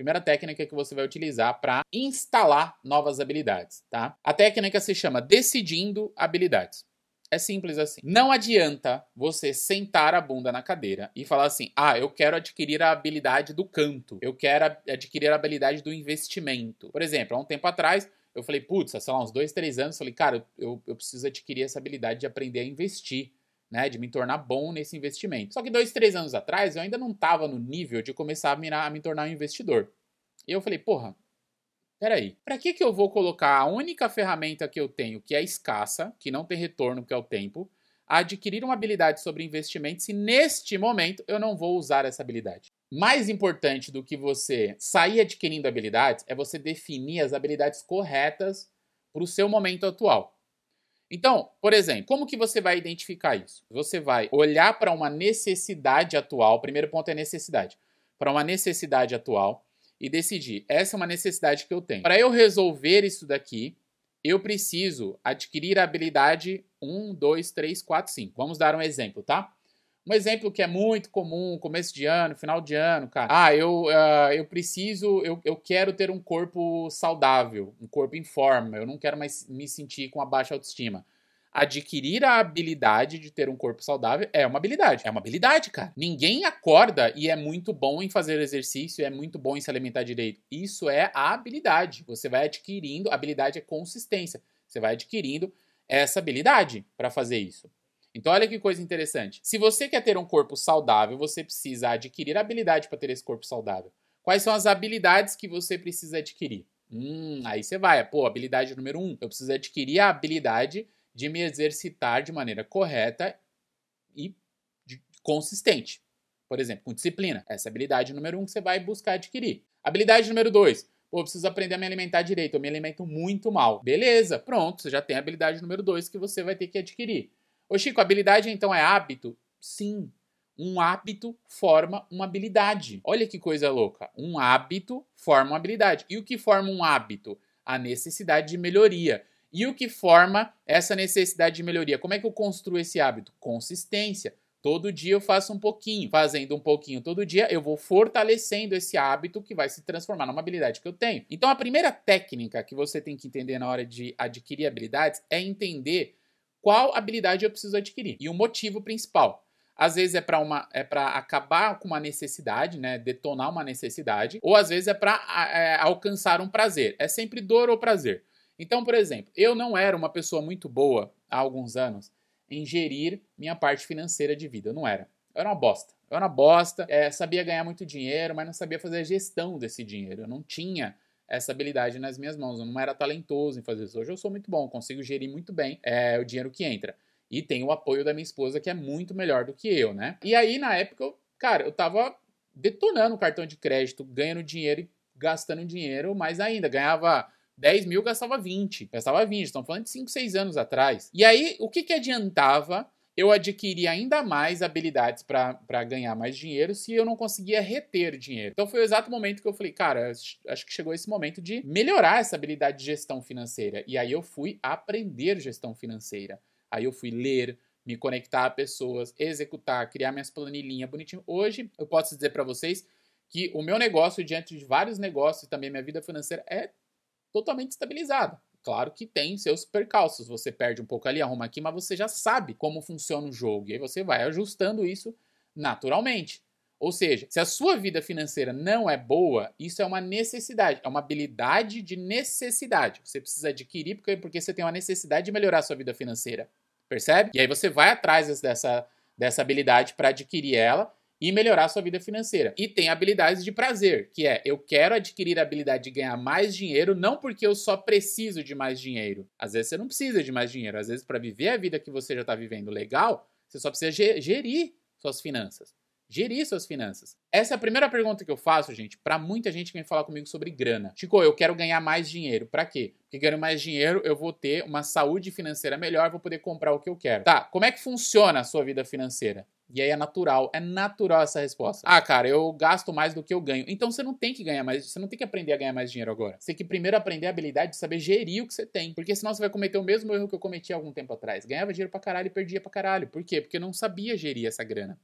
Primeira técnica que você vai utilizar para instalar novas habilidades, tá? A técnica se chama decidindo habilidades. É simples assim. Não adianta você sentar a bunda na cadeira e falar assim: ah, eu quero adquirir a habilidade do canto, eu quero adquirir a habilidade do investimento. Por exemplo, há um tempo atrás, eu falei, putz, sei lá, uns dois, três anos, falei, cara, eu, eu preciso adquirir essa habilidade de aprender a investir. Né, de me tornar bom nesse investimento. Só que dois, três anos atrás eu ainda não estava no nível de começar a, mirar, a me tornar um investidor. E eu falei, porra, peraí, para que, que eu vou colocar a única ferramenta que eu tenho, que é escassa, que não tem retorno, que é o tempo, a adquirir uma habilidade sobre investimento se neste momento eu não vou usar essa habilidade? Mais importante do que você sair adquirindo habilidades é você definir as habilidades corretas para o seu momento atual. Então, por exemplo, como que você vai identificar isso? Você vai olhar para uma necessidade atual, o primeiro ponto é necessidade, para uma necessidade atual e decidir, essa é uma necessidade que eu tenho. Para eu resolver isso daqui, eu preciso adquirir a habilidade 1, 2, 3, 4, 5. Vamos dar um exemplo, tá? Um exemplo que é muito comum, começo de ano, final de ano, cara. Ah, eu, uh, eu preciso, eu, eu quero ter um corpo saudável, um corpo em forma. Eu não quero mais me sentir com a baixa autoestima adquirir a habilidade de ter um corpo saudável é uma habilidade. É uma habilidade, cara. Ninguém acorda e é muito bom em fazer exercício, é muito bom em se alimentar direito. Isso é a habilidade. Você vai adquirindo, habilidade é consistência. Você vai adquirindo essa habilidade para fazer isso. Então, olha que coisa interessante. Se você quer ter um corpo saudável, você precisa adquirir habilidade para ter esse corpo saudável. Quais são as habilidades que você precisa adquirir? Hum, aí você vai. Pô, habilidade número um. Eu preciso adquirir a habilidade de me exercitar de maneira correta e consistente. Por exemplo, com disciplina. Essa é habilidade número um que você vai buscar adquirir. Habilidade número dois. Pô, preciso aprender a me alimentar direito. Eu me alimento muito mal. Beleza, pronto. Você já tem a habilidade número dois que você vai ter que adquirir. Ô, Chico, habilidade então é hábito? Sim. Um hábito forma uma habilidade. Olha que coisa louca. Um hábito forma uma habilidade. E o que forma um hábito? A necessidade de melhoria. E o que forma essa necessidade de melhoria? Como é que eu construo esse hábito? Consistência. Todo dia eu faço um pouquinho. Fazendo um pouquinho todo dia, eu vou fortalecendo esse hábito que vai se transformar numa habilidade que eu tenho. Então, a primeira técnica que você tem que entender na hora de adquirir habilidades é entender qual habilidade eu preciso adquirir e o motivo principal. Às vezes é para uma é para acabar com uma necessidade, né, detonar uma necessidade, ou às vezes é para é, alcançar um prazer. É sempre dor ou prazer. Então, por exemplo, eu não era uma pessoa muito boa há alguns anos em gerir minha parte financeira de vida. Eu não era. Eu era uma bosta. Eu era uma bosta, é, sabia ganhar muito dinheiro, mas não sabia fazer a gestão desse dinheiro. Eu não tinha essa habilidade nas minhas mãos. Eu não era talentoso em fazer isso. Hoje eu sou muito bom, consigo gerir muito bem é, o dinheiro que entra. E tenho o apoio da minha esposa, que é muito melhor do que eu, né? E aí, na época, eu, cara, eu tava detonando o cartão de crédito, ganhando dinheiro e gastando dinheiro mais ainda. Ganhava 10 mil gastava 20. Gastava 20. Estamos falando de 5, 6 anos atrás. E aí, o que, que adiantava eu adquirir ainda mais habilidades para ganhar mais dinheiro se eu não conseguia reter dinheiro? Então foi o exato momento que eu falei, cara, acho que chegou esse momento de melhorar essa habilidade de gestão financeira. E aí eu fui aprender gestão financeira. Aí eu fui ler, me conectar a pessoas, executar, criar minhas planilhinhas bonitinho. Hoje eu posso dizer para vocês que o meu negócio, diante de vários negócios e também minha vida financeira, é totalmente estabilizada. Claro que tem seus percalços, você perde um pouco ali, arruma aqui, mas você já sabe como funciona o jogo e aí você vai ajustando isso naturalmente. Ou seja, se a sua vida financeira não é boa, isso é uma necessidade, é uma habilidade de necessidade. Você precisa adquirir porque, porque você tem uma necessidade de melhorar a sua vida financeira. Percebe? E aí você vai atrás dessa, dessa habilidade para adquirir ela e melhorar sua vida financeira. E tem habilidades de prazer, que é eu quero adquirir a habilidade de ganhar mais dinheiro, não porque eu só preciso de mais dinheiro. Às vezes você não precisa de mais dinheiro, às vezes para viver a vida que você já está vivendo legal, você só precisa gerir suas finanças. Gerir suas finanças. Essa é a primeira pergunta que eu faço, gente, para muita gente que vem falar comigo sobre grana. Chico, eu quero ganhar mais dinheiro. Para quê? Porque ganhando mais dinheiro, eu vou ter uma saúde financeira melhor, vou poder comprar o que eu quero. Tá, como é que funciona a sua vida financeira? E aí é natural, é natural essa resposta. Ah, cara, eu gasto mais do que eu ganho. Então você não tem que ganhar mais, você não tem que aprender a ganhar mais dinheiro agora. Você tem que primeiro aprender a habilidade de saber gerir o que você tem. Porque senão você vai cometer o mesmo erro que eu cometi algum tempo atrás. Ganhava dinheiro pra caralho e perdia pra caralho. Por quê? Porque eu não sabia gerir essa grana.